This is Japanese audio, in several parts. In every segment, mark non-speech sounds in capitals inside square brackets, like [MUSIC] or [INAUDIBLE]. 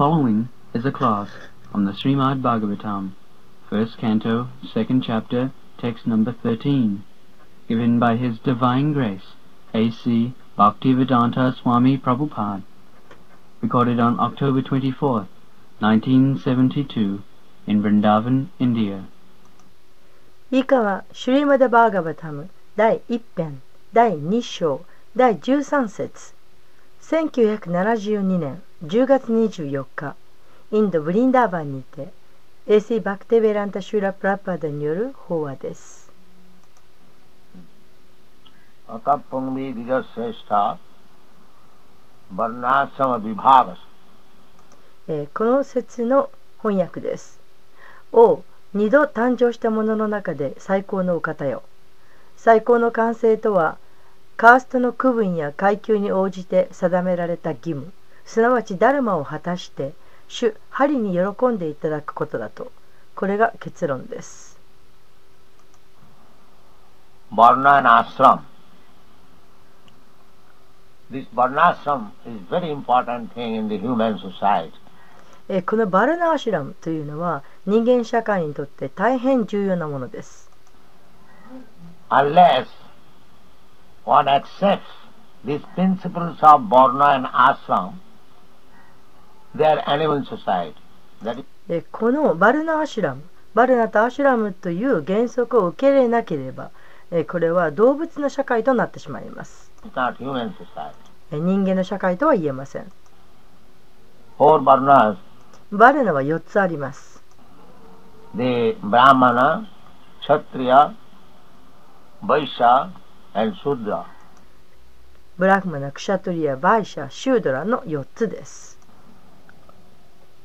following is a class from the Srimad Bhagavatam, first canto, second chapter, text number 13, given by His Divine Grace, A.C. Bhaktivedanta Swami Prabhupada, recorded on October 24th, 1972, in Vrindavan, India. 以下はシュリーマダ・バーガバタム第1編第2章第13節1972年 10月24日、インド・ブリンダーバンにて、衛星バクテベランタ・シューラ・プラッパダによる法話です。アタポンビ・ギガ・セスタ、バナサマ・ビバーガス。えー、この説の翻訳です。お二度誕生したものの中で最高のお方よ。最高の完成とは、カーストの区分や階級に応じて定められた義務。すなわちダルマを果たして、主、針に喜んでいただくことだと。これが結論です。Varna and ashram. This varnashram is very important thing in the human society. えーこのバルナーシュラムというのは人間社会にとって大変重要なものです。Unless one accepts these principles of Varna and ashram, they are animal society. That is, でこのバルナーシュラムバルナとアシュラムという原則を受け入れなければえこれは動物の社会となってしまいます。人間の社会とは言えません。バルナは4つあります。The Brahmana, Kshatriya, Vaishya and Shudra. ブラフマナクシャトリアバイシャシュードラの4つです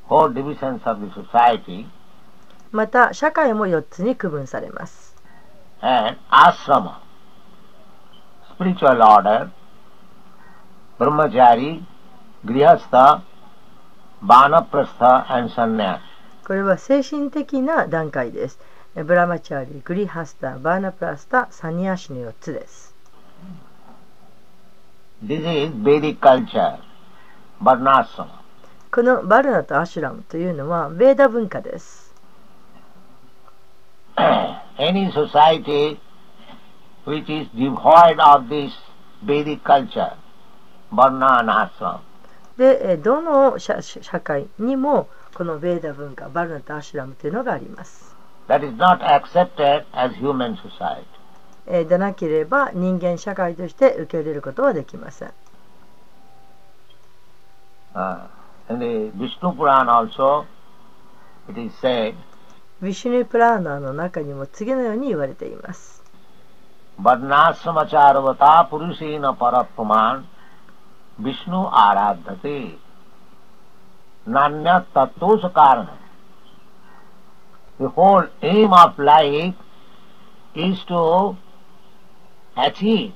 Four divisions of the society また社会も4つに区分されます。これは精神的な段階です。ブラマチャーリー、グリハスタ、バーナプラスタ、サニアシの4つです。This is Vedic culture, Varnasama. このバルナとアシュラムというのはベーダ文化です Any society which is devoid of this Vedic culture, varna and ashram, でえーどの社社会にもこのベーダ文化バルナとアシュラムというのがあります、that is not accepted as human society. えーでなければ人間社会として受け入れることはできません Uh, In the Vishnu Purana also, it is said, ヴィシュヌプラーナーの中にも次のように言われています。バナスマチャーヴタプルシーナパラプマン、ヴィシュヌアラダティ、ナニャタトゥスカーナ。The whole aim of life is to achieve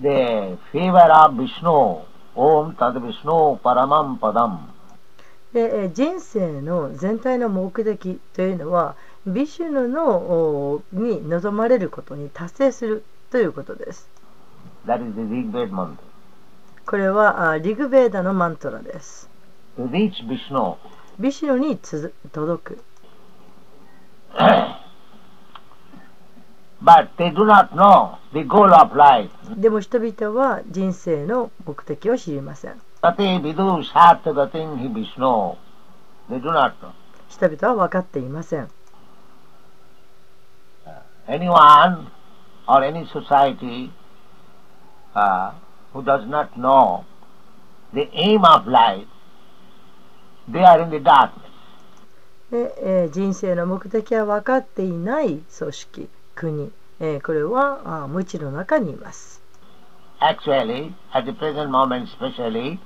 the favor of Vishnu. Om Tad Vishnu Paramam Padam. でえー人生の全体の目的というのはビシュヌのおに望まれることに達成するということです That is the Rigved mantra. これはあリグベーダのマントラです To reach Vishnu, ビシュヌにつづ届く [LAUGHS] but they do not know the goal of life. でも人々は人生の目的を知りません Tate vidu sarthagatin hi Vishnu. They do not know. 人々は分かっていません Anyone or any society uh, who does not know the aim of life, they are in the darkness. で、えー人生の目的は分かっていない組織国、えーこれはあ無知の中にいます Actually, at the present moment especially,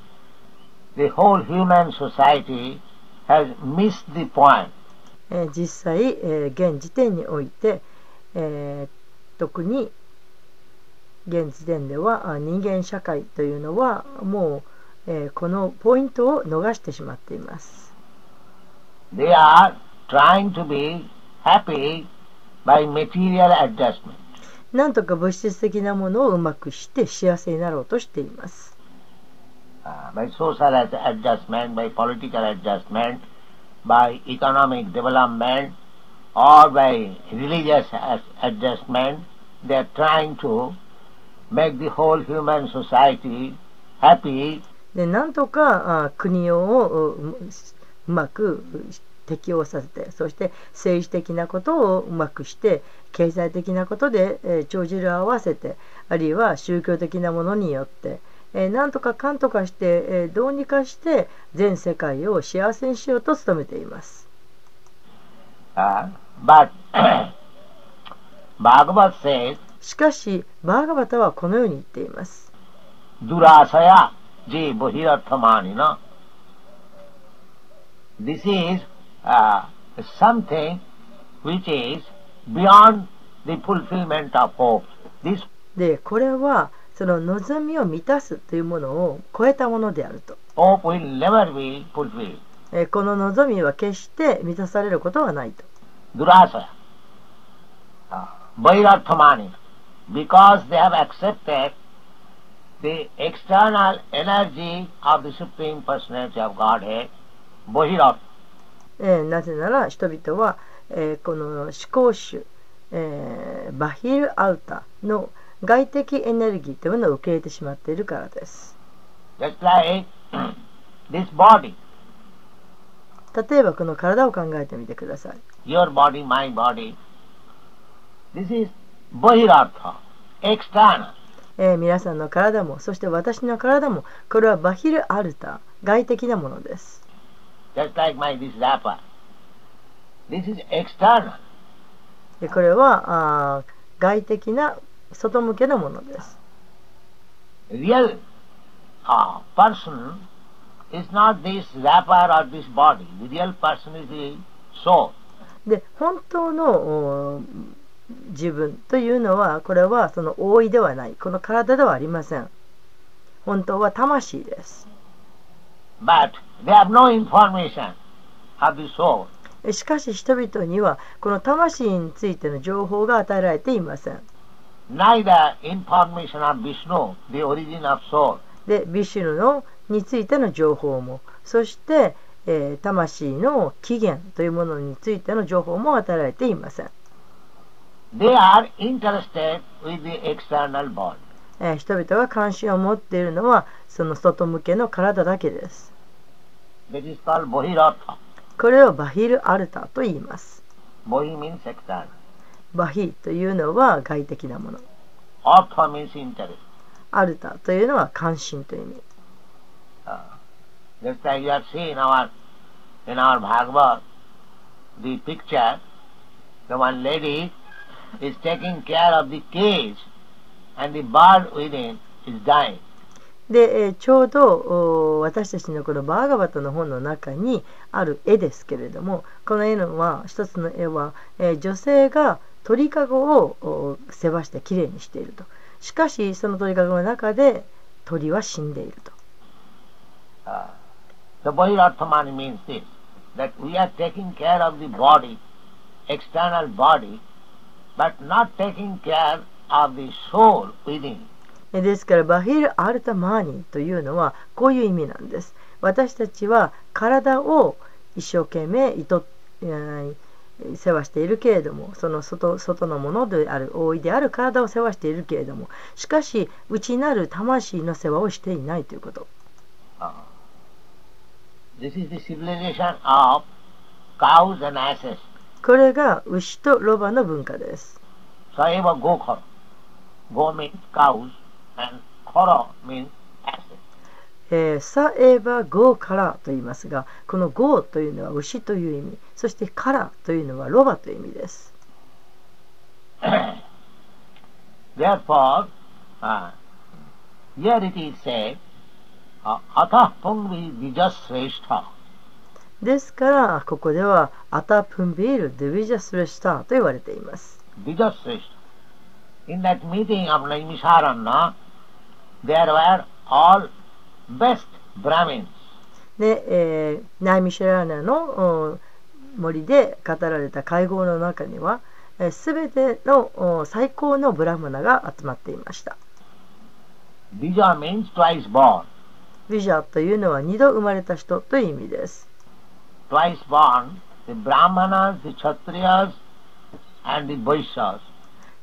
the whole human society has missed the point. えー実際、えー現時点において、えー特に現時点ではあ人間社会というのはもう、えーこのポイントを逃してしまっています They are trying to be happy by material adjustment. なんとか物質的なものをうまくして幸せになろうとしています uh, by social ad- adjustment, by political adjustment, by economic development, or by religious adjustment, they are trying to make the whole human society happy でなんとかあ国をうまく適応させてそして政治的なことをうまくして経済的なことで、えー帳尻を合わせてあるいは宗教的なものによって、えーなんとかかんとかして、えーどうにかして全世界を幸せにしようと努めています。Uh, but [COUGHS] しかしバーガバタはこのように言っています。Durasaya je bohirathamanina. This is uh, something which is beyond the fulfillment of hopes. This でこれはその望みを満たすというものを超えたものであると。hope will never be fulfilled. えーこの望みは決して満たされることはないと。Durasaya. Uh, Bhairathamani. Because they have accepted the external energy of the Supreme Personality of Godhead, Bohirat. えーなぜなら人々は、えーこの思考主、えーバヒルアウタの外的エネルギーというのを受け入れてしまっているからです。Like [CLEARS THROAT] 例えばこの体を考えてみてください。your body, my body. This is external. えー皆さんの体もそして私の体もこれはバヒルアルタ外的なものです。Just like my this wrapper. This is external. でこれはあー外的な外向けのものです。Real uh, person is not this wrapper or this body. The real person is the soul. で本当のお自分というのはこれはその覆いではないこの体ではありません本当は魂ですしかし人々にはこの魂についての情報が与えられていません。で、ビシュヌのについての情報も、そして、えー、魂の起源というものについての情報も与えられていません。They are interested with the external body. えー人々が関心を持っているのはその外向けの体だけです.これをバヒルアルタと言います.バヒというのは外的なもの.アルタというのは関心という意味 Uh, just like you have seen our in our Bhagavad, the picture, the one lady is taking care of the cage で、えーちょうどお私たちのこのバーガバタの本の中にある絵ですけれどもこの絵のは一つの絵は、えー女性が鳥かごをお世話してきれいにしていると。しかしその鳥かごの中で鳥は死んでいると。Uh, the Bohirathamani means this, that we are taking care of the body, external body, but not taking care of the soul within. えですからバヒル・アルタマーニというのはこういう意味なんです私たちは体を一生懸命いと、えー世話しているけれどもその外外のものである覆いである体を世話しているけれどもしかし内なる魂の世話をしていないということ Uh. これが牛とロバの文化です.ゴ means cows and コロー、さえゴーからと言いますがこのゴーというのは牛という意味そしてからというのはロバという意味です。[COUGHS] ですからここではアタプンビールデビジャスレシタと言われています。In that meeting of Naimisharanya, there were all best Brahmins. で、えーナイミシャラーナのお森で語られた会合の中にはすべてのお最高のブラフマナが集まっていました Vija means twice born. ビジャというのは二度生まれた人という意味です。Twice born, the Brahmanas, the Kshatriyas, and the Vaishyas.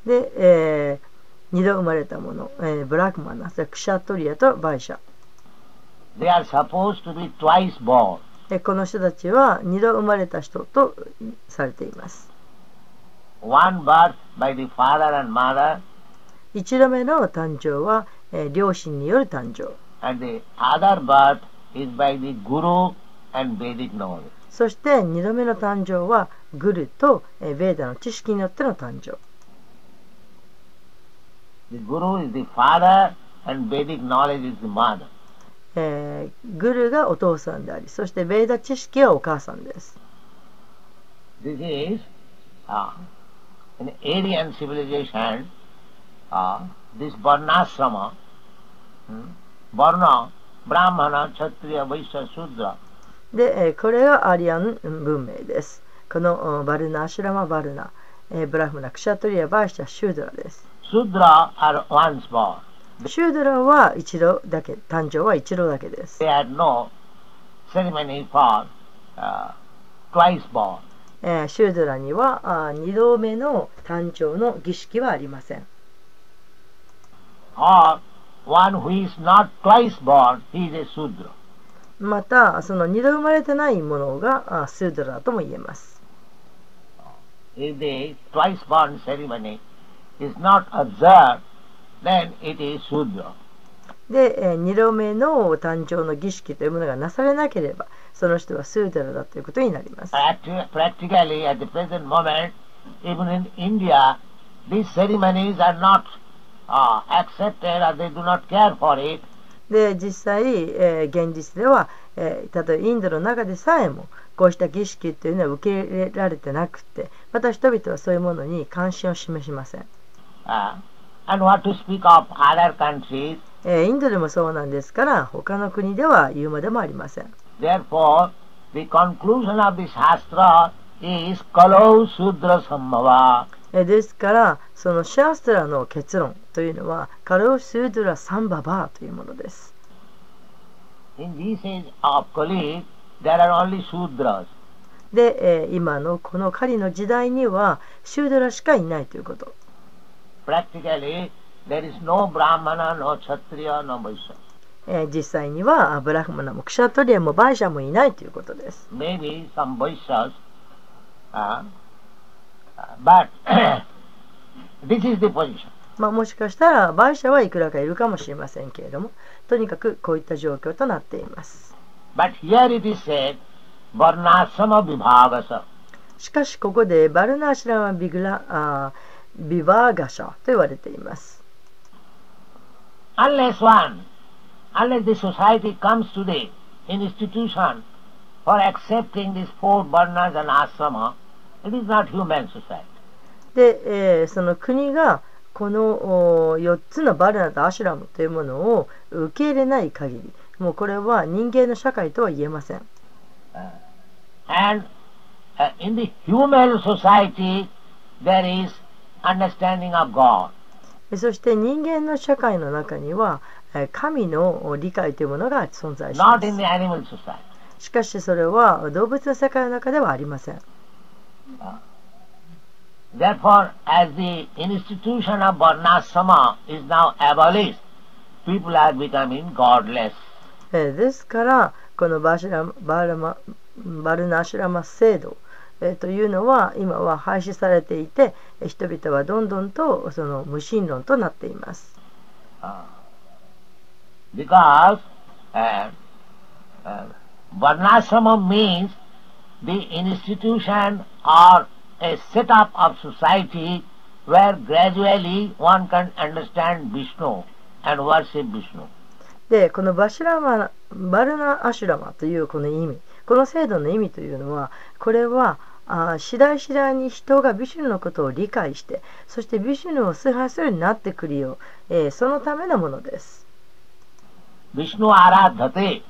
で、えー二度生まれたもの、えーブラクマナ、それクシャトリアとバイシャ。They are supposed to be twice born. えーこの人たちは二度生まれた人とされています。One birth by the father and mother, 一度目の誕生は、えー両親による誕生。and the other birth is by the Guru and Vedic knowledge. そして二度目の誕生はグルと、えーベーダの知識によっての誕生。The Guru is the father and Vedic knowledge is the mother. えーグルがお父さんであり、そしてベーダ知識はお母さんです。This is uh, in Aryan civilization, uh, this Varnasrama, hmm, Varna, Brahmana, Kshatriya, Vaishya, Shudra, で、えーこれがアリアン文明です。このうんバルナ、アシュラマ、バルナ、えーブラフマナ、クシャトリア、バイシャ、シュードラです。シュードラは一度だけ、誕生は一度だけです。They had no ceremony for, uh, twice born. シュードラには二度目の誕生の儀式はありま。た、その二度生まれてないものがシュードラとも言えます。Is not observed, then it is Shudra. で、えー二度目の誕生の儀式というものがなされなければ、その人はスードラだということになります。Practically, at the present moment, even in India, these ceremonies are not uh, accepted or they do not care for it. で実際、えー現実では、えー例えばインドの中でさえもこうした儀式というのは受け入れられてなくてまた人々はそういうものに関心を示しません、インドでもそうなんですから他の国では言うまでもありません therefore, the conclusion of the Shastra is Kalau Sudra Sambhava. えーですからそのシャーストラの結論というのはカロースードラ・サンババーというものです.で、えー今のこの狩りの時代にはシュードラしかいないということ Practically, there is no Brahmana, no Kshatriya, no Vaishya. えー実際にはあブラフマナもクシャトリアもバイシャもいないということです maybe some Vaishyas, uh, uh, but this is the position. まあ、もしかしたらバイシャはいくらかいるかもしれませんけれどもとにかくこういった状況となっています But here it is said, Varnasama Vibhavasa. しかしここでバルナーシラマビグラあービバーガシャと言われています Unless one, unless the society comes to the institution for accepting these four varnas and asrama, it is not human society. で、えーその国がこの4つのバルナとアシュラムというものを受け入れない限りもうこれは人間の社会とは言えません And uh, in the human society, there is. そして人間の社会の中には神の理解というものが存在します。しかしそれは動物の世界の中ではありません。ですから、このバ,シラ,バルナシラマ制度えーというのは今は廃止されていてえー人々はどんどんとその無神論となっています Because uh, uh, Varnasama means the institution or a setup of society where gradually one can understand Vishnu and worship Vishnu. でこのバシュラマバルナアシュラマというこの意味この制度の意味というのはこれはあ次第次第に人がビシュヌのことを理解してそしてビシュヌを崇拝するようになってくるよう、えーそのためのものです Vishnu aradhate.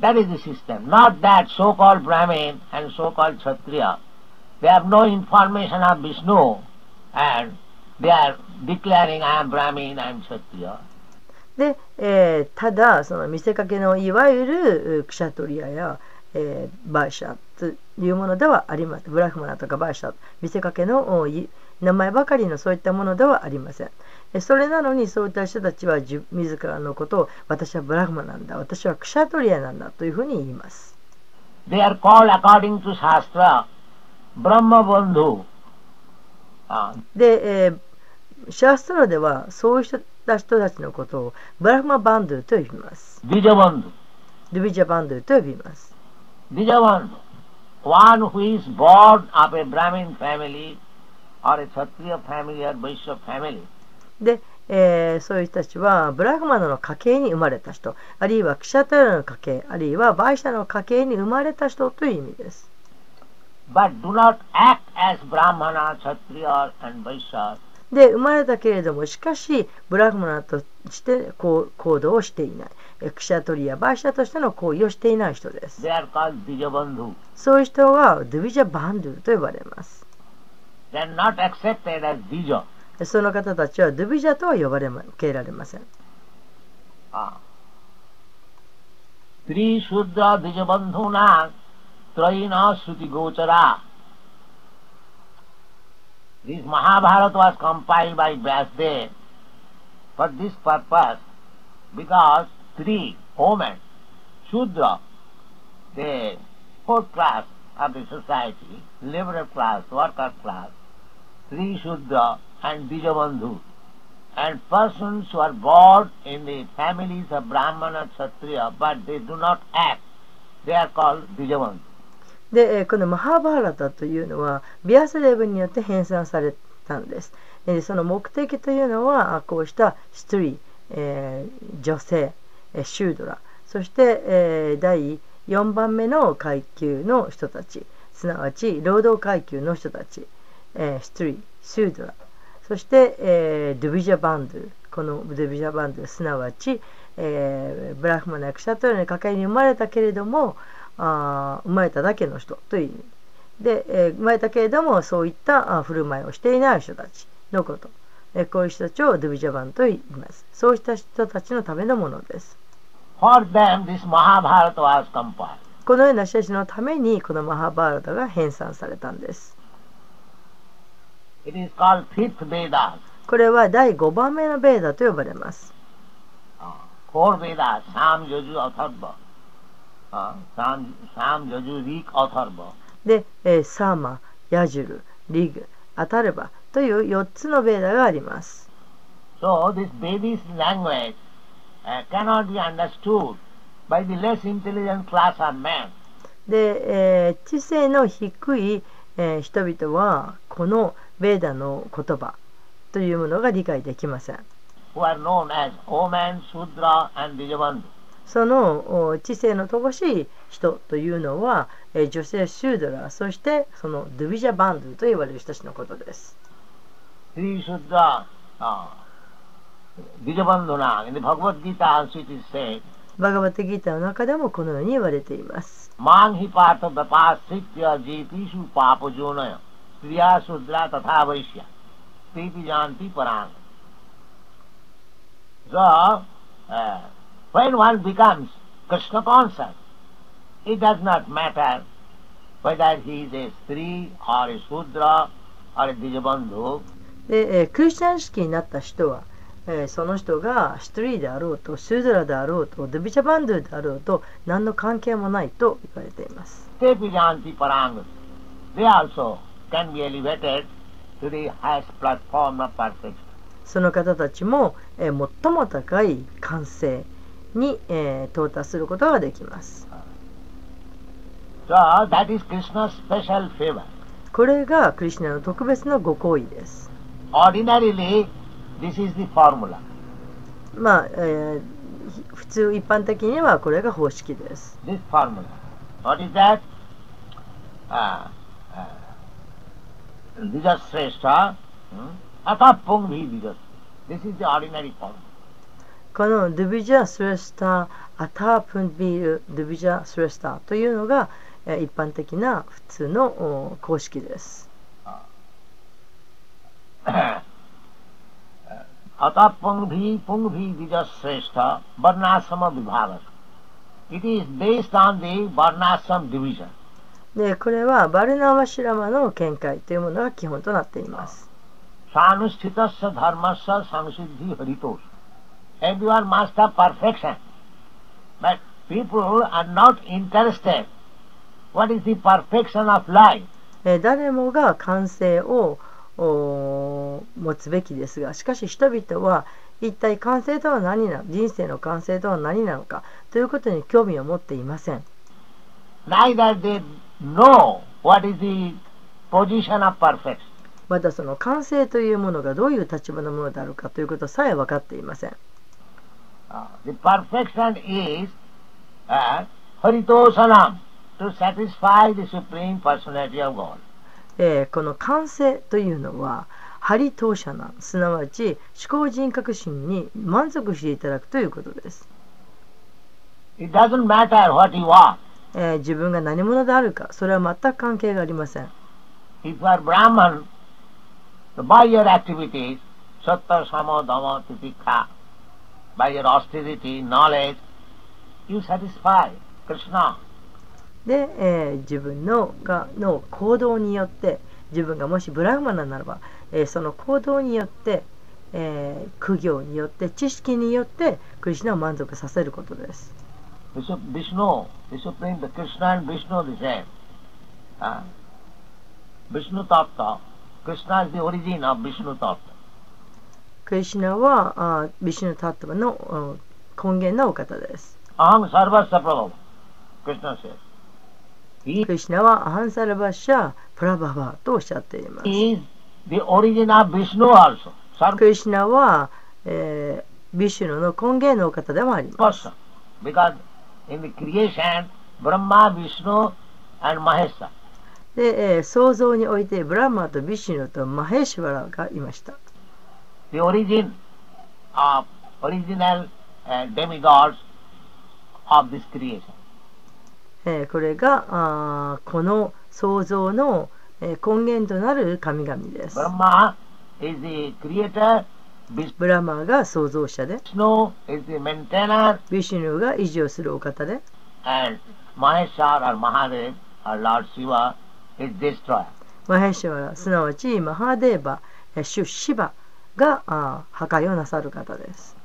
That is the system. Not that so-called Brahmin and so-called Kshatriya. They have no information of Vishnu and they are declaring I am Brahmin, I am Kshatriya. で、えーただその見せかけのいわゆるうクシャトリアや、えーバーシャというものではありませんブラフマナとかバーシャ見せかけの名前ばかりのそういったものではありませんえそれなのにそういった人たちは自自らのことを私はブラフマなんだ私はクシャトリアなんだというふうに言います They are called according to Shastra Brahma Bandhu. Uh, で、えーシャストラではそういう人た人たちのことをブラフマバンドゥと呼びます。Dijabandhu. ドゥビジャバンドゥと呼びます。Dijabandhu. One who is born of a Brahmin family or a Kshatriya family or Vaishya family. で、えーそういう人たちはブラフマナの家系に生まれた人、あるいはクシャトラの家系、あるいはバイシャの家系に生まれた人という意味です。But do not act as Brahmana, Kshatriya and Vaishya. で、生まれたけれども、しかし、ブラフマナとしてう,行動をしていない。クシャトリア、バイシャとしての行為をしていない人です。そういう人はドゥビジャ・バンドゥと呼ばれます。その方たちはドゥビジャとは呼ばれ受けられません。This Mahabharata was compiled by Vyasdev. For this purpose, because three women, Shudra, the fourth class of the society, laborer class, worker class, three Shudra and Bijabandhu, and persons who are born in the families of Brahman or Kshatriya, but they do not act, they are called Bijabandhu. で、このマハーバーラタというのは、ビアスレブによって編纂されたんです。えその目的というのはこうしたスト、えー女性、えシュードラ、そして、えー第4番目の階級の人たち、すなわち労働階級の人たち、えーストリー、シュードラ、そして、えードゥビジャバンド。ゥ、このドゥビジャバンドゥ、すなわち、えーブラフマナやクシャトルの家系に生まれたけれども、あ生まれただけの人という意味。で、えー生まれたけれどもそういったあ振る舞いをしていない人たち。のこと、えーこういう人たちをドゥビジャバンと言いますそうした人たちのためのものです.このような人たちのためにこのマハバーラタが編纂されたんです.これは第5番目のベーダと呼ばれます Uh. Uh. で、えーサーマ、ヤジュル、リグ、アタルバという4つのベーダがあります。で、え、知性の低い、え、人々はこのベーダの言葉というものが理解できません。その知性の乏しい人というのは、え、女性シュードラ、そしてそのドゥビジャバンドと言われる人たちのことです。Sri Sudra uh, Dijabandhuna in the Bhagavad Gita also it is said, バガバテギータの中でもこのように言われています Mang hi pata vapasitya jetishu papa jonaya Striya Sudra tatha vaishya Priti janti parang. So, uh, when one becomes Krishna conscious, it does not matter whether he is a Stri or a Sudra or a Dijabandhu. で、えークリスチャン式になった人は、えーその人がシュトリーであろうとシュードラであろうとドゥビジャバンドゥであろうと何の関係もないと言われています Tepi janti parang. They also can be elevated to the highest platform of perfection. その方たちも、えー最も高い完成に、えー到達することができます。So that is Krishna's special favor. これがクリシュナの特別なご行為です。Ordinarily, this is the formula. まあ、えーひ普通一般的にはこれが方式です。This formula. What is that? Uh, uh, Dijasreshta. Hmm? Atapung bhi Dijas. This is the ordinary formula. このドゥビジャ・スレスター、アタープンビール、ドゥビジャ・スレスターというのが、えー一般的な普通のお公式です。[COUGHS] अतः पुंभी पुंभी द्विजश्रेष्ठ वर्णाश्रम विभाग It is based on the Varnashram division. でこれはバルナワシラマの見解というものが基本となっています。 Sanushthitassa dharmasya samsiddhi haritos. Everyone must have perfection. But people are not interested. What is the perfection of life? えー誰もが完成をおー 持つべきですがしかし人々は一体完成とは何なの人生の完成とは何なのかということに興味を持っていません Neither they know what is the position of perfection. またその完成というものがどういう立場のものであるかということさえ分かっていません Uh, the perfection is uh, haritosanam, to satisfy the Supreme Personality of God. えーこの完成というのはハリ当社なんすなわち思考人格心に満足していただくということです、It doesn't matter what you are. えー自分が何者であるかそれは全く関係がありません If you are Brahman, by your activities, your austerity, knowledge, you satisfy Krishna. で、えー、自分の,がの行動によって自分がもしブラグマンならば、えー、その行動によって、えー、苦行によって知識によってクリスナを満足させることです。クリスナはあビシュヌタットの根源のお方です。アハムサルバスサプロドム、クリスナ says. ュナはアハンサラバシャプラババとおっしゃっています is the origin of Vishnu also. クリシュナは、えービシュヌの根源のお方でもあります. Because in the creation, Brahma, Vishnu and Mahesa. で、えー創造においてブラマとビシュヌとマヘーシュワラがいました the origin of original uh, demigods of this creation. えーこれがあーこの創造の、えー根源となる神々です。ブラマーが創造者で、ビシュヌが維持をするお方で、or Lord Shiva is destroyer. マヘシュワラ、すなわちマハーデーバ、えーシュ・シバがあー破壊をなさる方です。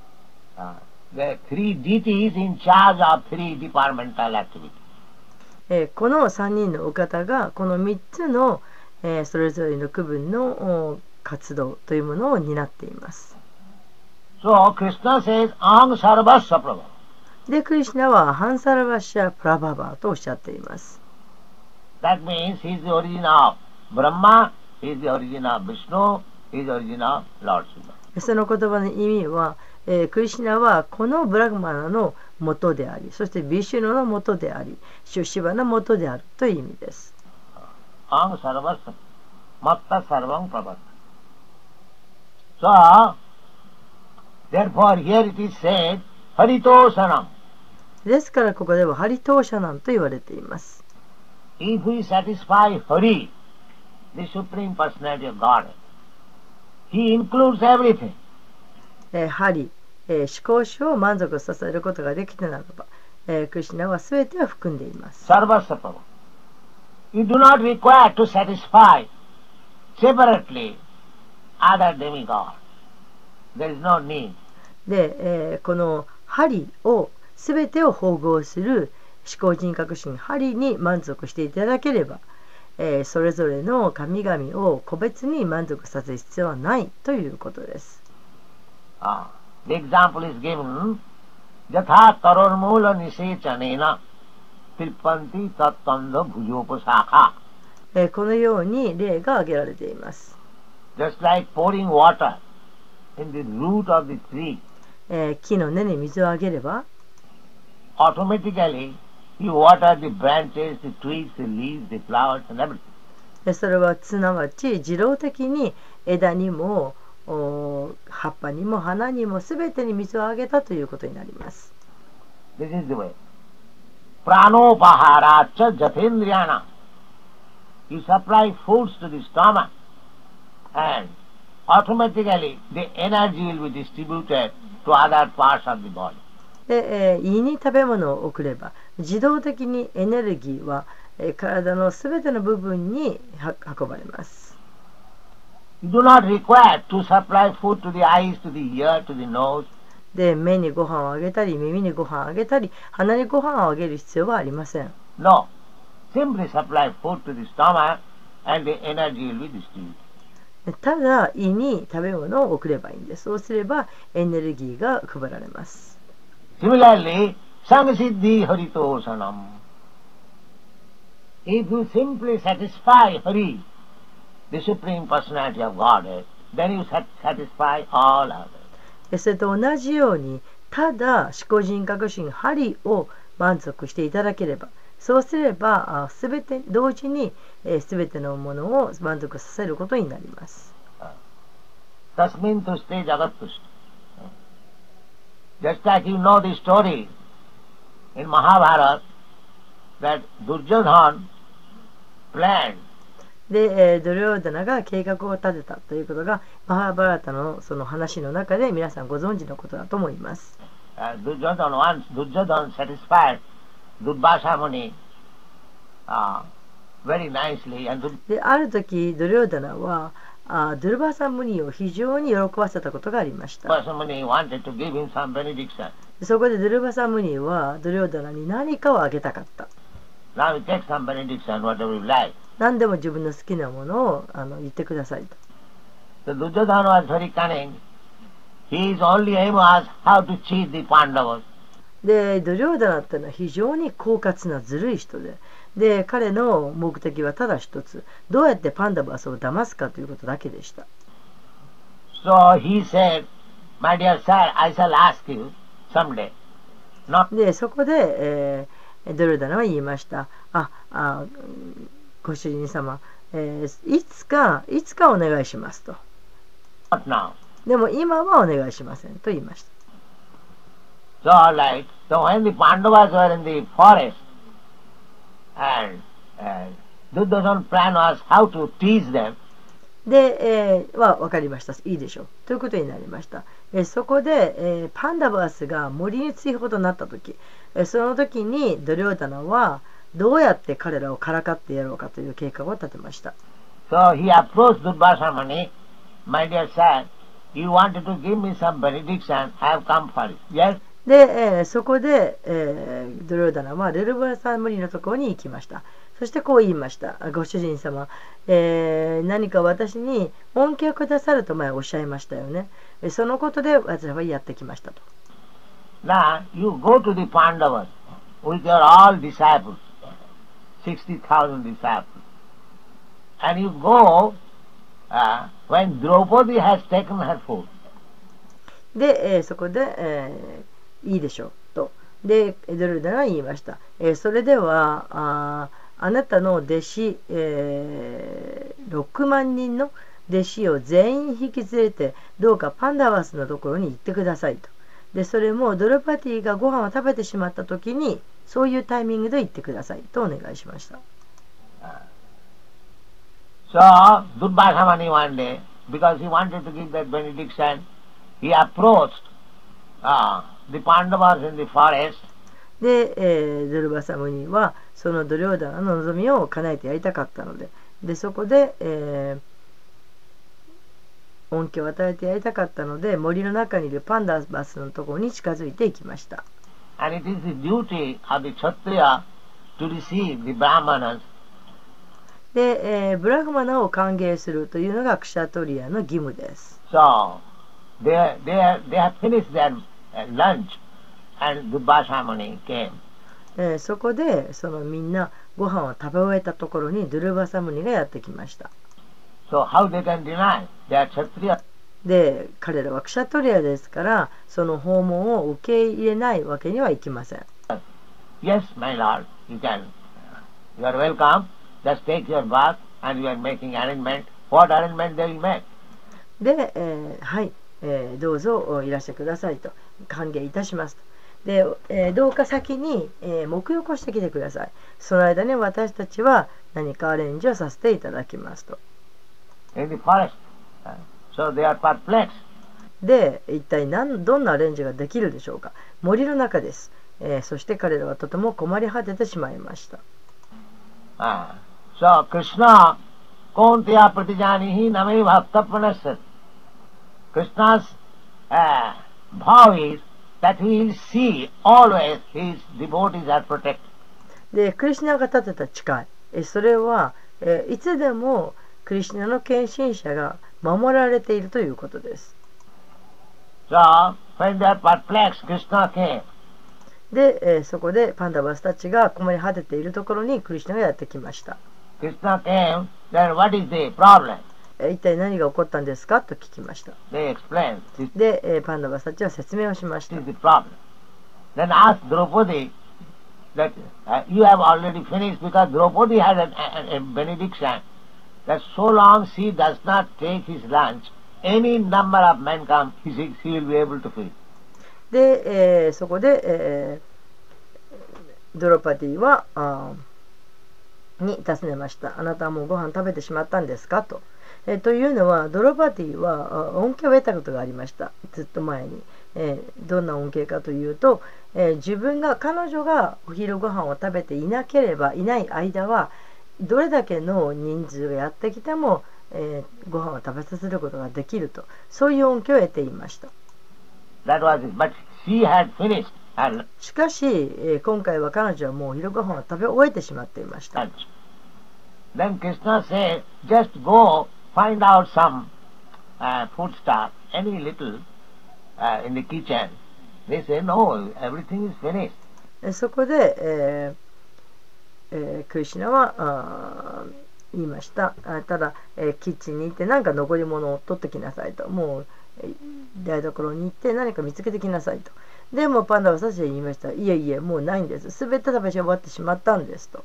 Uh, the three deities in charge of three departmental activities. えーこの3人のお方がこの3つの、えーそれぞれの区分のお活動というものを担っています。So Krishna says, Aham Sarvasya Prabhu. で、クリシュナはハンサラバシャ・プラババとおっしゃっています。That means he is the origin of Brahma, he is the origin of Vishnu, he is the origin of Lord Shiva. その言葉の意味は、えークリシュナはこのブラグマナの元でありそしてビシュノの元でありシュシバの元であるという意味です。アムサルバスマッタサルバンプバッタ So therefore here it is said ハリトーシャナム。ですからここではハリトーシャナムと言われています、えーえー思考主を満足させることができたならば、えークリシュナは全てを含んでいます。You do not require to satisfy separately other demigods. There is no need. で、えーこのハリを全てを包合する思考人格心ハリに満足していただければ、えーそれぞれの神々を個別に満足させる必要はないということです。Ah, the example is given, nisechanena tilpanti tattanda bhujopasakha. えーこのように例が挙げられています。Just like pouring water in the root of the tree, えー木の根に水をあげれば、automatically you water the branches, the twigs, the leaves, the flowers and everything. えーそれはすなわち自動的に枝にもお葉っぱにも花にも全てに水をあげたということになります。This is the way. Pranopaharacha jathendriyana. You supply foods to the stomach and automatically the energy will be distributed to other parts of the body. で、えー胃に食べ物を送れば自動的にエネルギーは、えー体のすべての部分には運ばれます。Do not require to supply food to the eyes, to the ear, to the nose. で目にご飯をあげたり耳にご飯をあげたり鼻にご飯をあげる必要はありません。No. Simply supply food to the stomach and the energy will be distributed. でただ胃に食べ物を送ればいいんです。そうすればエネルギーが配られます。Similarly, Samasiddhi Harito Sanam. If you simply satisfy Hari, the Supreme Personality of Godhead, then you sat- satisfy all others. でそれと同じようにただ思考人格心針を満足していただければそうすればあ全て同時に、えー、全てのものを満足させることになります。Tasmin tuste jagattuste. Just like you know the story in Mahabharata that Duryodhan planned で、えー、ドリオーダナが計画を立てたということが、マハーバラタのその話の中で皆さんご存知のことだと思います。で、ある時、ドリオーダナは、あドゥルバーサムニーを非常に喜ばせたことがありました。そこでドゥルバーサムニーはドゥルオダナに何かをあげたかった。何でも自分の好きなものをあの言ってくださいと。So Duryodhan was very cunning. His only aim was how to cheat the Pandavas. でドリョーダナってのは非常に狡猾なずるい人でで彼の目的はただ一つどうやってパンダバスを騙すかということだけでした So he said, My dear sir, I shall ask you someday. Not でそこで、えードリョーダナは言いましたああうんご主人様、えーいつかいつかお願いしますと.でも今はお願いしませんと言いました So right. So when the Pandavas were in the forest, and uh, Duryodhan's plan was how to tease them. で、えーは分かりましたいいでしょうということになりました、えーそこで、えーパンダバースが森に着くことになった時、えーその時にドリョーダナはどうやって彼らをからかってやろうかという計画を立てました So he approached Durvasa Muni, My dear sir, you wanted to give me some benediction, I have come for it. Yes? で、えーそこで、えードリョーダナはレルバーサムリのところに行きましたそしてこう言いましたあご主人様、えー何か私に恩恵をくださると前おっしゃいましたよねえーそのことで私はやってきましたと Now you go to the Pandavas with your all disciples, 60,000 disciples, and you go uh, when Draupadi has taken her food. で、えーそこで、えーいいでしょうと。で、ドルダナは言いました。えーそれではあ、あなたの弟子、えー6万人の弟子を全員引き連れて、どうかパンダワスのところに行ってくださいと。で、それもドルパティがご飯を食べてしまった時に、そういうタイミングで行ってくださいとお願いしました。So Durvasa Muni one day, because he wanted to give that benediction, he approached uh, the Pandavas in the forest で、えードルバサムニはそのドリョーダナの望みを叶えてやりたかったのででそこで、えー恩恵を与えてやりたかったので森の中にいるパンダバスのところに近づいていきました and it is the duty of the Kshatriya to receive the Brahmanas で、えーブラフマナを歓迎するというのがクシャトリアの義務です So they they they have finished their uh, lunch, and Durvasa Muni came. えーそこでそのみんなご飯を食べ終えたところにドゥルバサムニがやってきました So how they can deny? They are Kshatriya. で彼らはクシャトリアですからその訪問を受け入れないわけにはいきません Yes, my lord, you can. You are welcome. Just take your bath, and you are making arrangement. What arrangement they will make? で、えーはい、えーどうぞおいらしてくださいと歓迎いたしますとで、えーどうか先に、えー沐浴をしてきてくださいその間に私たちは何かアレンジをさせていただきますと In the forest. Uh, So they are perplexed. で一体何どんなアレンジができるでしょうか森の中です、えーそして彼らはとても困り果ててしまいました Ah. So Krishna, Kontiya Pratijanihi Name Bhakta Pranasya. Krishna's uh, vow is that he will see always his devotees are protected. でクリシュナが立てた誓いえーそれは、えーいつでもクリシュナの献身者が守られているということです。で、え、そこでパンダバスたちが困り果てているところにクリスナがやってきました。一体何が起こったんですか？と聞きました。で、え、パンダバスたちは説明をしました。That so long she does not take his lunch, any number of men come, he, she will be able to feed. で、えーそこで、えードロパティはあに尋ねました。あなたはもうご飯食べてしまったんですか？と。えーというのは、ドロパティは恩恵を得たことがありました。ずっと前に。えーどんな恩恵かというと、えー自分が、彼女がお昼ご飯を食べていなければいない間は、どれだけの人数がやってきても、えー、ご飯を食べさせることができるとそういう恩恵を得ていました。しかし、え、今回は彼女はもう昼ご飯を食べ終えてしまっていました。そこで、え、えークリシュナは言いました。あただ、えーキッチンに行って何か残り物を取ってきなさいと。もう、えー台所に行って何か見つけてきなさいと。でもパンダはさし言いました。いえいえ、もうないんです。すべて食べ終わってしまったんですと。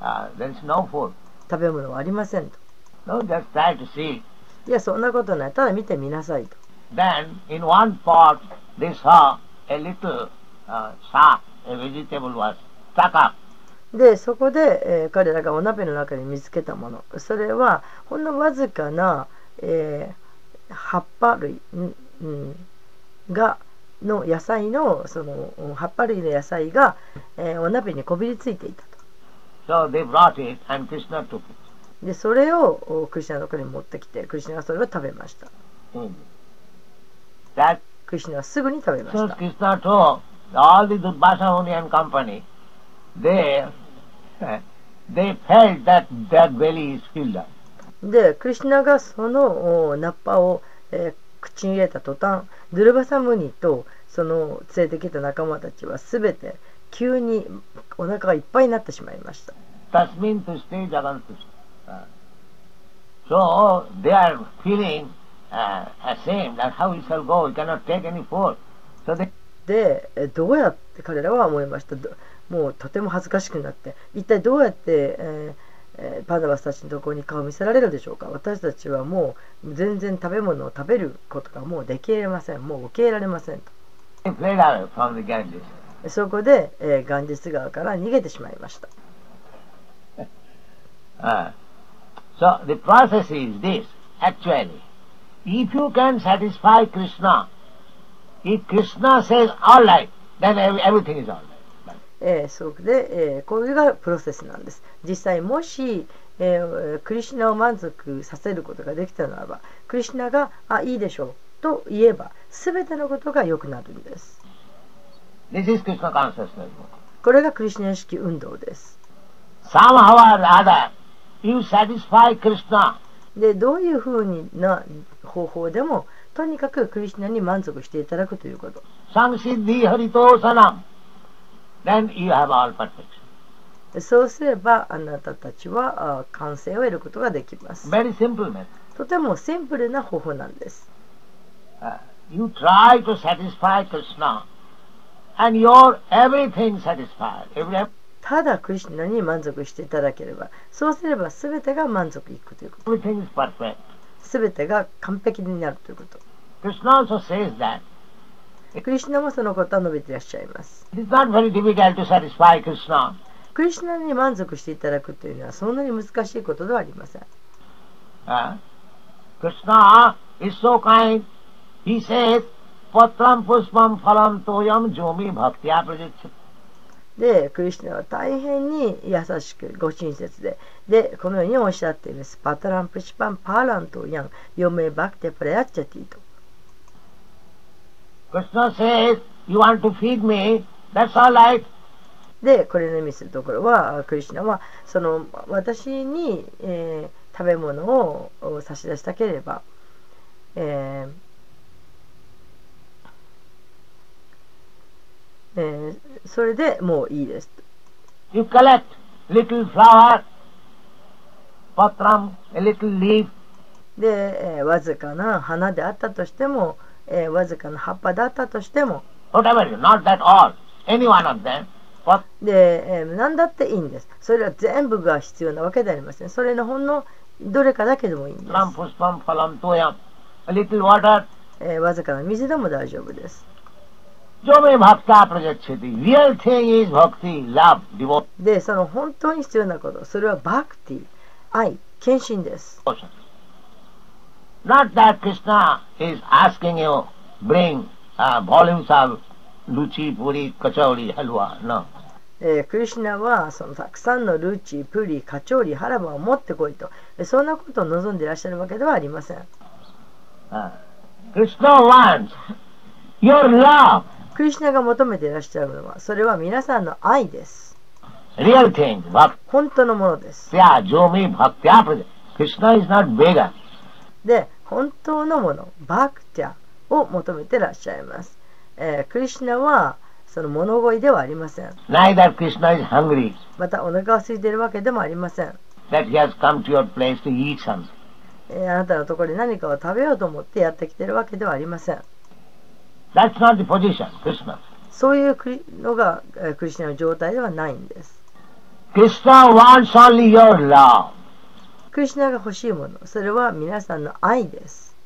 Uh, there is no food. 食べ物はありませんと。No, just try to see. いや、そんなことない。ただ見てみなさいと。Then in one pot they saw a little uh, sack, a vegetable was stuck up. でそこで、えー彼らがお鍋の中に見つけたものそれはほんのわずかな、えー葉っぱ類、んうん、がの野菜のそのうん葉っぱ類の野菜が、えーお鍋にこびりついていたと So they brought it and Krishna took it. でそれをおクリシュナのところに持ってきてクリシュナがそれを食べました Mm. That クリシュナはすぐに食べまし so た Krishna で、クリシナがそのナッパを、え、口に入れた途端、ドゥルバサムニとその連れてきた仲間たちはすべて急にお腹がいっぱいになってしまいました。で、どうやって彼らは思いました？もうとても恥ずかしくなって一体どうやって、えー、パンダバスたちのどこに顔を見せられるでしょうか。私たちはもう全然食べ物を食べることがもできれません。もう受け入れられませんそこで、えー、ガンジス川から逃げてしまいました。[LAUGHS] So the process is this. Actually. If you can satisfy えーそうで、えーこういうがプロセスなんです実際もし、えークリシュナを満足させることができたならばクリシュナが「あいいでしょう」と言えば全てのことが良くなるんです.これがクリシュナ意識運動です Somehow or other, you satisfy Krishna. でどういうふうにな方法でもとにかくクリシュナに満足していただくということ Samsiddhi haritosanam. Then you have all perfection. そうすればあなたたちはあ完成を得ることができます Very simple method. とてもシンプルな方法なんです Uh, you try to satisfy Krishna, and your everything satisfied. Every, ただクリシュナに満足していただければそうすれば全てが満足いくということ.全てが完璧になるということ Krishna also says that [LAUGHS] クリシュナもそのことは述べていらっしゃいます.クリシュナに満足していただくというのはそんなに難しいことではありません Uh, Krishna is so kind. He says, Patram puspam phalam toyam jomi bhaktya prajachit. で、クリシュナは大変に優しくご親切で、で、このようにおっしゃっています。パタランプシパンパーラントヤン、ヨメバクテプレヤッチャティと。Krishna says, You want to feed me? That's all right. で、これの意味するところは、クリシュナは、その、私に、えー食べ物をを差し出したければ、えーえーそれでもういいです。You collect little flower, patram, a little leaf, で、えーわずかな花であったとしても、えー、わずかな葉っぱだったとしても、で、えー、何だっていいんです。それは全部が必要なわけでありません。それのほんのどれかだけでもいいんです。わずかな水でも大丈夫です。で、その本当に必要なこと、それはバクティ、愛、献身です。not that Krishna is asking you bring、クリシナはそのたくさんのルーチ、プリ、カチョーリ、ハラバを持ってこいと、そんなこと望んでいらっしゃるわけではありません。クリシナが求めていらっしゃるのは、それは皆さんの愛です。Real thing, 本当のものです。で、本当のもの、バクティアを求めていらっしゃいます。えークリシュナはその物乞いではありません。またお腹が空いているわけでもありません。えーあなたのところに何かを食べようと思ってやってきているわけではありません。That's not the position, Krishna. そういうのがえークリスチャンの状態ではないんです。Krishna wants only your love. クリシナが欲しいもの、それは皆さんの愛です。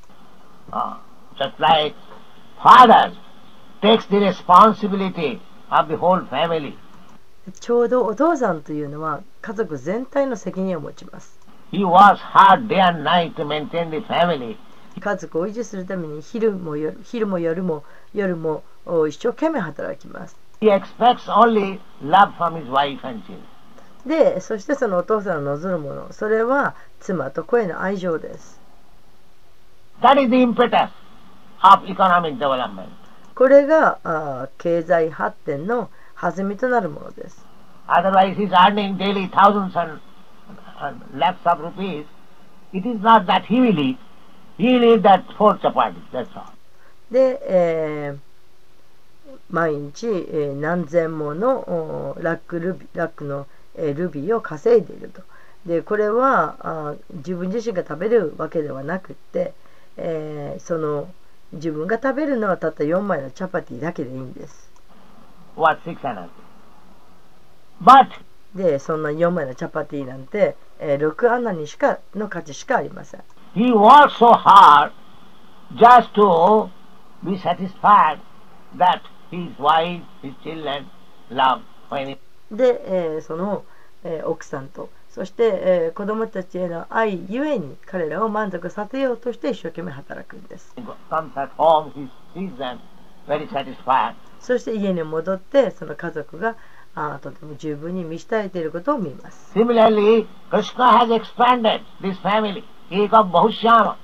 ちょうどお父さんというのは家族全体の責任を持ちます。家族を維持するために昼も夜,も,夜も一生懸命働きます。で、そしてそのお父さんの望むもの、それは妻と子への愛情です。That is the impetus of economic development. これがあー経済発展の弾みとなるものです。Otherwise, he's earning daily thousands and, and lakhs of rupees. It is not that he will eat. He will eat that four chapatis, that's all. で、えー毎日、えー何千ものおラックルビラックの、えールビーを稼いでいると。でこれはあ自分自身が食べるわけではなくって、えーその自分が食べるのはたった4枚のチャパティだけでいいんです。でそんな4枚のチャパティなんて、えー6アナにしかの価値しかありません。he works so hard just to be satisfied that his wife, his children love when he で、えーその、えー奥さんとそして、えー子供たちへの愛ゆえに彼らを満足させようとして一生懸命働くんです。そして家に戻ってその家族があーとても十分に満ち足りていることを見ます。Similarly, Krishna has expanded this family. Ekam Bahushyama.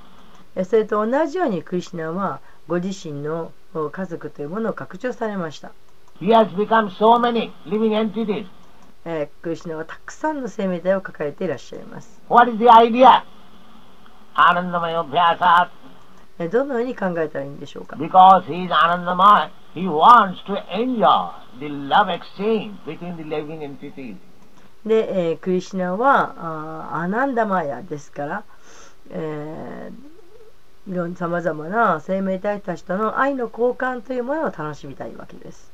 えーそれと同じようにクリシュナはご自身のお家族というものを拡張されました。He has become so many living entities. えークリシュナはたくさんの生命体を抱えていらっしゃいます。What is the idea? Anandamaya Bhyasat. えーどのように考えたらいいんでしょうか。Because he is Anandamaya, he wants to enjoy the love exchange between the living entities. で、えークリシュナはあーアナンダマヤですから、えーいろんさまざまな生命体たちとの愛の交換というものを楽しみたいわけです。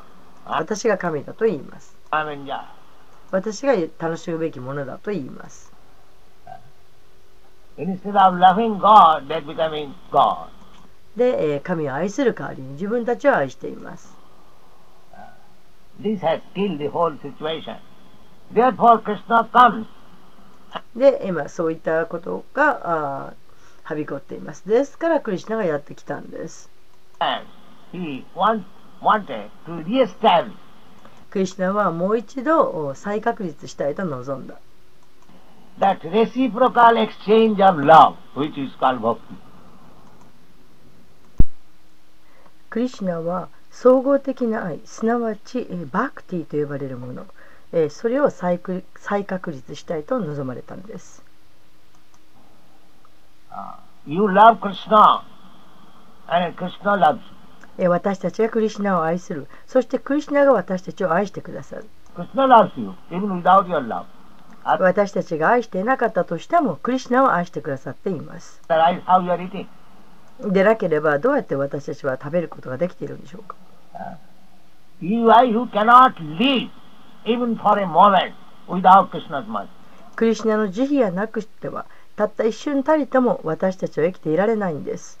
私が神だと言います。私が楽しむべきものだと言います。で、神を愛する代わりに自分たちを愛しています。で、今そういったことがあはびこっています。ですから、クリスナがやってきたんです。クリシナはもう一度お再確立したいと望んだ。that reciprocal exchange of love, which is called bhakti. クリシナは総合的な愛、すなわち、えーバクティと呼ばれるもの、えーそれを再く再確立したいと望まれたんです。You love Krishna, and Krishna loves you. えー私たちがクリシナを愛する、そしてクリシナが私たちを愛してくださる。私たちが愛していなかったとしても、クリシナを愛してくださっています。でなければ、どうやって私たちは食べることができているんでしょうか。You you cannot live even for a moment without Krishna's mercy. クリシナの慈悲がなくしては、たった一瞬たりとも私たちは生きていられないんです。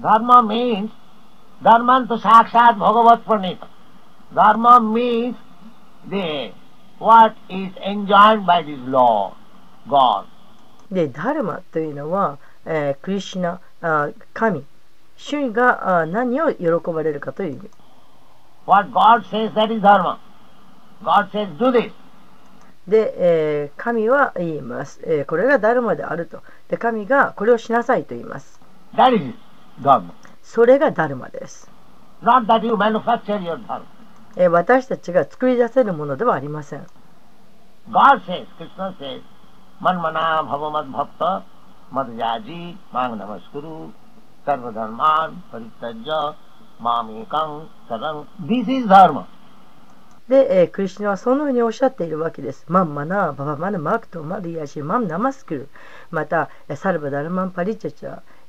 Dharma means, dharmantu sakshat bhagavat pranita. Dharma means the, what is enjoined by this law, God. で、ダルマというのは、えークリシナ、あ神、主があ何を喜ばれるかという意味。What God says, that is dharma. God says, do this. で、えー神は言います、えーこれがダルマであると。で、神がこれをしなさいと言います。That is dharma. それがダルマです。私たちが作り出せるものではありません。で、えー、クリスナはそのようにおっしゃっているわけです。マンマナ、また、サルバダルマン、パリチャチャ。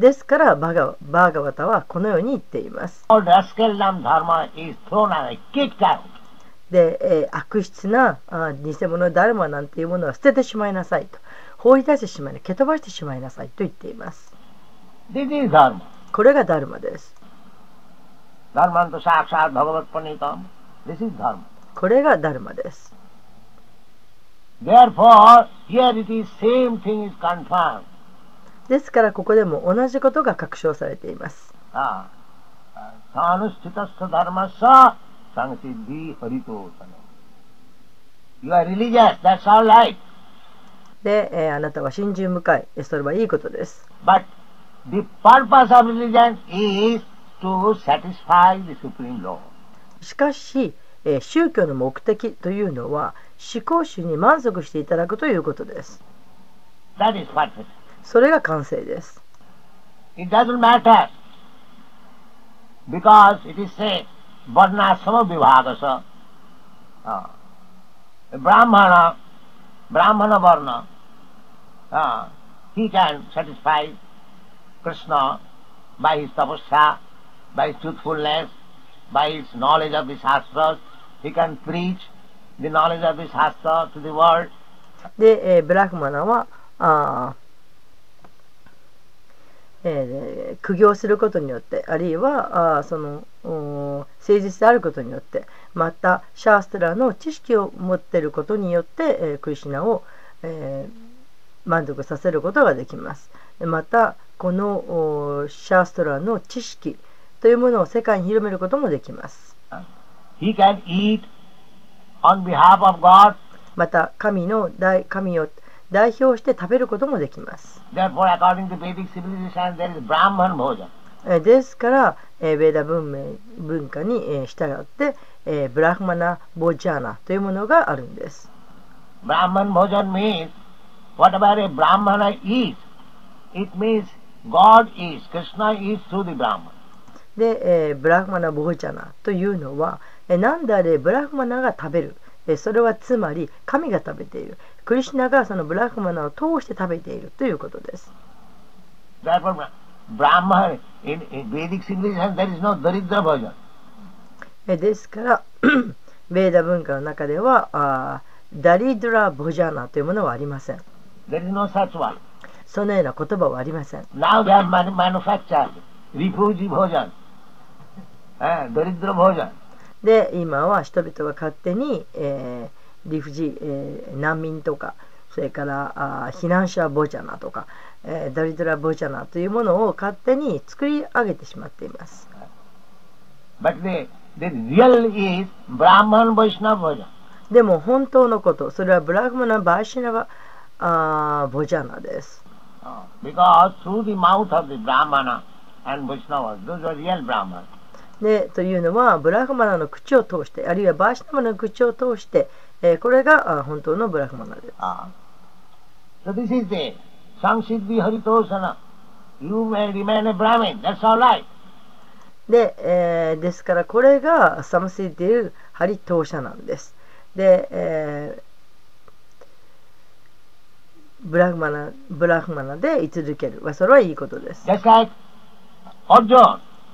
ですからバーガ,バーガバタはこのように言っています。で、え、悪質なあ偽物ダルマなんていうものは捨ててしまいなさいと。放り出してしまいな蹴飛ばしてしまいなさいと言っています。これがダルマです。これがダルマです。Therefore, here it. ですからここでも同じことが確証されています。で、えー、あなたは真珠深い、それはいいことです。But the purpose of religion is to satisfy the supreme law. しかし、えー、宗教の目的というのは、思考主に満足していただくということです。That is perfect. それが完成です。 It doesn't matter because it is said varnasama vibhagasa. Ah. Brahmana, Brahmana varna, ah, he can satisfy Krishna by his tapasya, by his truthfulness, by his knowledge of the shastras. He can preach the knowledge of the shastra to the world. で、えーブラフマナはあー えー苦行することによってあるいはあーそのお誠実であることによってまたシャーストラの知識を持っていることによって、えークリシュナを、えー満足させることができますまたこのおシャーストラの知識というものを世界に広めることもできます He can eat on behalf of God. また神の代神を代表して食べることもできます。ですから、ベーダ文明文化に従って、ブラフマナ・ボジャーナというものがあるんです。ブラフマナ・ボジャーナ、ャーナというのは、なんであれブラフマナが食べる、それはつまり神が食べている。クリシナがそのブラックマナを通して食べているということです。ですから、[CLEARS THROAT] ベーダ文化の中では、あダリドラ・ボジャーナというものはありません。そのような言葉はありません。で今は人々が勝手に、えー、リフジー、えー難民とかそれからあー避難者ボジャナとか、えーダリドラボジャナというものを勝手に作り上げてしまっています。But the, the real is Brahman Vaishnava bhojan. でも本当のこと、それはブラフマナ・バーシナバあーボジャナです。Uh, Because through the mouth of the Brahmana and Vaishnavas, those are real Brahmanas. でというのはブラフマナの口を通してあるいはバーシナバの口を通して、えーこれが本当のブラフマナです。Ah. So this is the Samsiddhi Haritosana. You may remain a Brahmin, that's all right. で、えーですからこれがサムシディル・ハリトーシャなんです。で、えーブラフマナブラフマナで居続ける。まあそれはいいことです。Just like Arjun.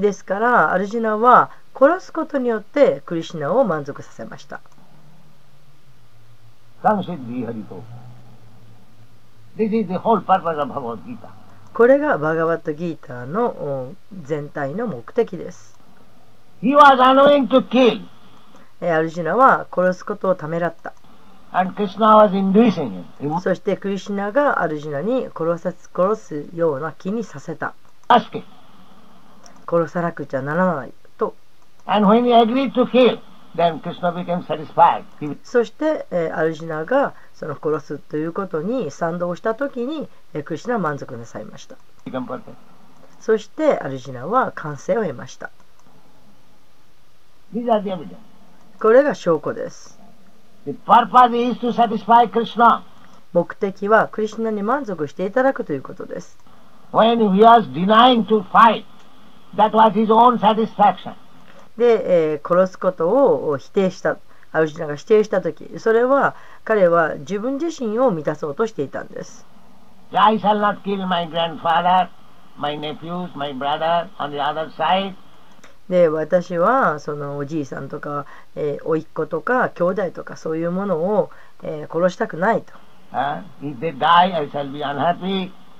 ですからアルジナは殺すことによってクリシナを満足させましたこれがバガバットギーターの全体の目的です。He アルジナは殺すことをためらった。そしてクリシナがアルジナに殺す,殺すような気にさせた。殺さなくちゃならないと。And when he agreed to kill, then Krishna became satisfied. そして、えーアルジナがその殺すということに賛同したときに、えークリシュナは満足なさいました。そしてアルジナは完成を得ました。These are the evidence. これが証拠です。The purpose is to satisfy Krishna. 目的はクリシュナに満足していただくということです。When he was denying to fight, that was his own satisfaction. で、えー殺すことを否定した、アルジナが否定したとき、それは彼は自分自身を満たそうとしていたんです。I shall not kill my grandfather, my nephews, my brother on the other side. で、私はそのおじいさんとか、えー、甥っ子とか兄弟とかそういうものを、えー殺したくないと。Uh, if they die, I shall be unhappy.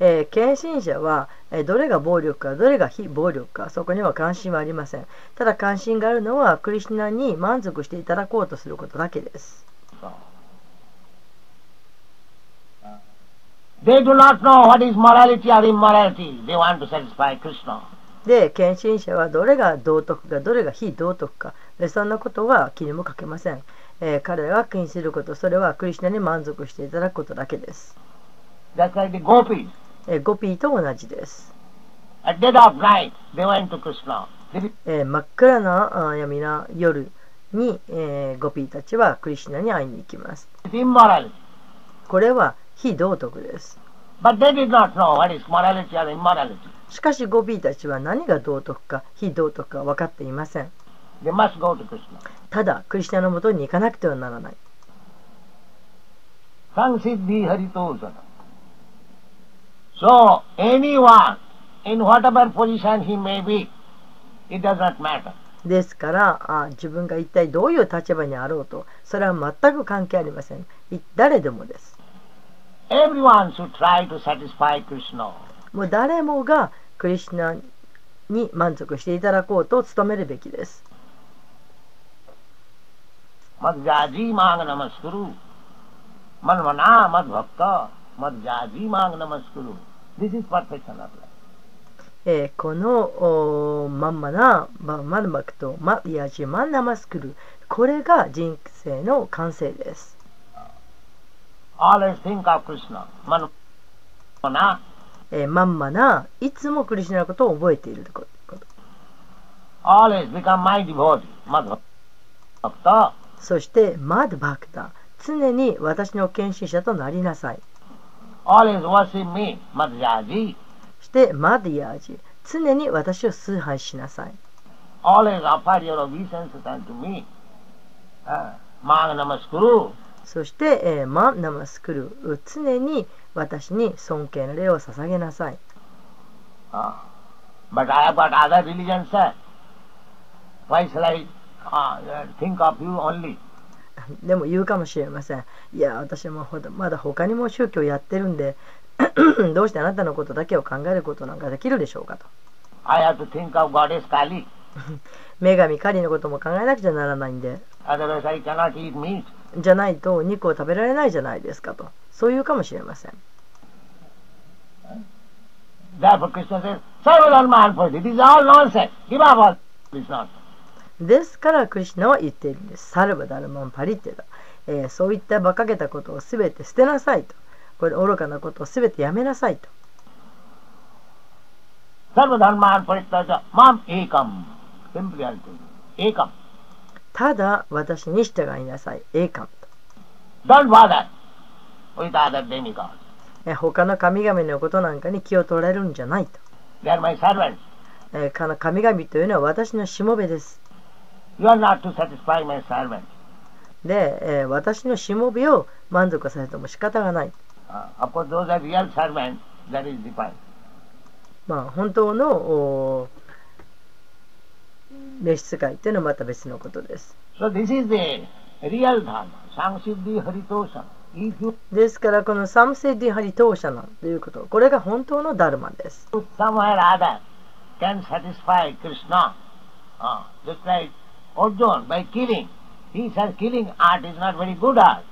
えー献身者は、えーどれが暴力かどれが非暴力かそこには関心はありません。ただ関心があるのはクリシュナに満足していただこうとすることだけです。They do not know what is morality or immorality. They want to satisfy Krishna. で献身者はどれが道徳かどれが非道徳かでそんなことは気にもかけません、えー彼らが気にすることそれはクリシュナに満足していただくことだけです、That's like えー、ゴピーと同じです。真っ暗な闇の夜に、えー、ゴピーたちはクリシナに会いに行きます。これは非道徳です。しかしゴピーたちは何が道徳か非道徳か分かっていません。ただクリシナのもとに行かなくてはならない。サンシッディ・ハリトーザナ。So, anyone, in whatever position he may be, it does not matter. ですからあ、自分が一体どういう立場にあろうと、それは全く関係ありません。誰でもです。もう誰もがクリュナに満足していただこうと努めるべきです。マジジマガナマスクルー。マルマナマッバッカ。マジジマガナマスクルー。This is perfection of life. えーこのおまんまなまマルマクとマヤジマンナマスクルこれが人生の完成です、Always think of Krishna. Manvana. えーまんまないつもクリシュナのことを覚えていること Always become my devotee. Madhbhakta. そしてマドバクタ常に私の献身者となりなさい Always worship me. Madhyaji. そしてマディヤージ常に私を崇拝しなさい always offer your obeisances unto me. Uh, Mang namaskuru. そして、えーマンナマスクル常に私に尊敬の礼を捧げなさい Uh, but I have got other religions, sir. Why shall I uh, think of you only? でも言うかもしれませんいや私もほどまだ他にも宗教やってるんでどうしてあなたのことだけを考えることなんかできるでしょうかと I have to think of Goddess Kali. 女神カリのことも考えなくちゃならないんで Otherwise I cannot eat meat. じゃないと肉を食べられないじゃないですかとそういうかもしれません Therefore Krishna says, Sarvadharma for This is all nonsense. Give up all this nonsense. ですからクリシュナは言っているんです。サルバダルマンパリテだ、えーそういった馬鹿げたことをすべて捨てなさいと。これ愚かなことをすべてやめなさいと。Sarvadharma parittaja mam ekam. Simply I'll tell you. Ekam. ただ私に従いなさい。栄冠と。Don't bother with other demigods. えー他の神々のことなんかに気を取られるんじゃないと、They 神々というのは私のしもべです You are not to satisfy my servants. で、えー私のしもべを満足させても仕方がない。Uh, of course, those are real servants. That is defined. まあ、本当のお召使いというのはまた別のことです。So this is the real dharma. Samsiddhi you ですから、このサムセディハリトーシャナということ、これが本当のダルマです。somewhere other can satisfy Krishna, uh, just like Arjuna by killing. He says killing art is not very good art.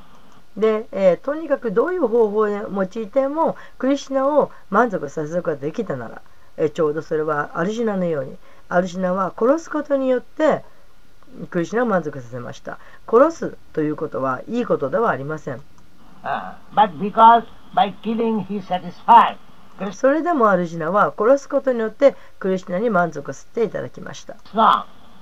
で、えーとにかくどういう方法を用いても、クリシュナを満足させることができたなら、えーちょうどそれはアルジュナのように、アルジュナは殺すことによって、クリシュナを満足させました。殺すということはいいことではありません。Uh, but because by killing he satisfied, Krishna それでもアルジュナは殺すことによってクリシュナに満足させていただきました。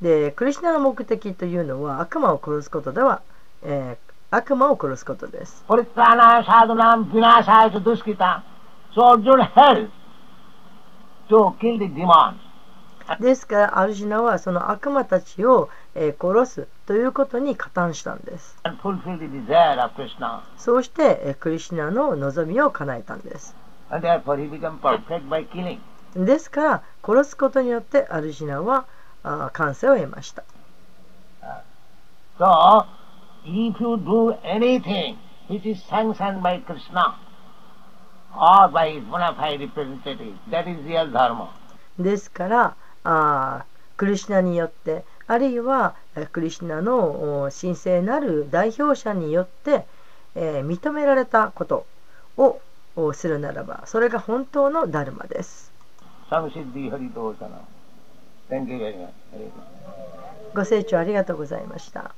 でクリュナの目的というのは悪魔を殺すことでは、え悪魔を殺すことです。ですから、アルジナはその悪魔たちを殺すということに加担したんです。そうして、クリュナの望みを叶えたんです。ですから、殺すことによってアルジナはあー完成を得ました。So, if you do anything which is sanctioned by Krishna or by his bona fide representative, that is real dharma. ですからあークリシュナによってあるいはえークリシュナのお神聖なる代表者によって、えー認められたことをおするならばそれが本当のダルマです。Samsiddhi Haritosana. Thank you very much. Hare Krishna. ご清聴ありがとうございました。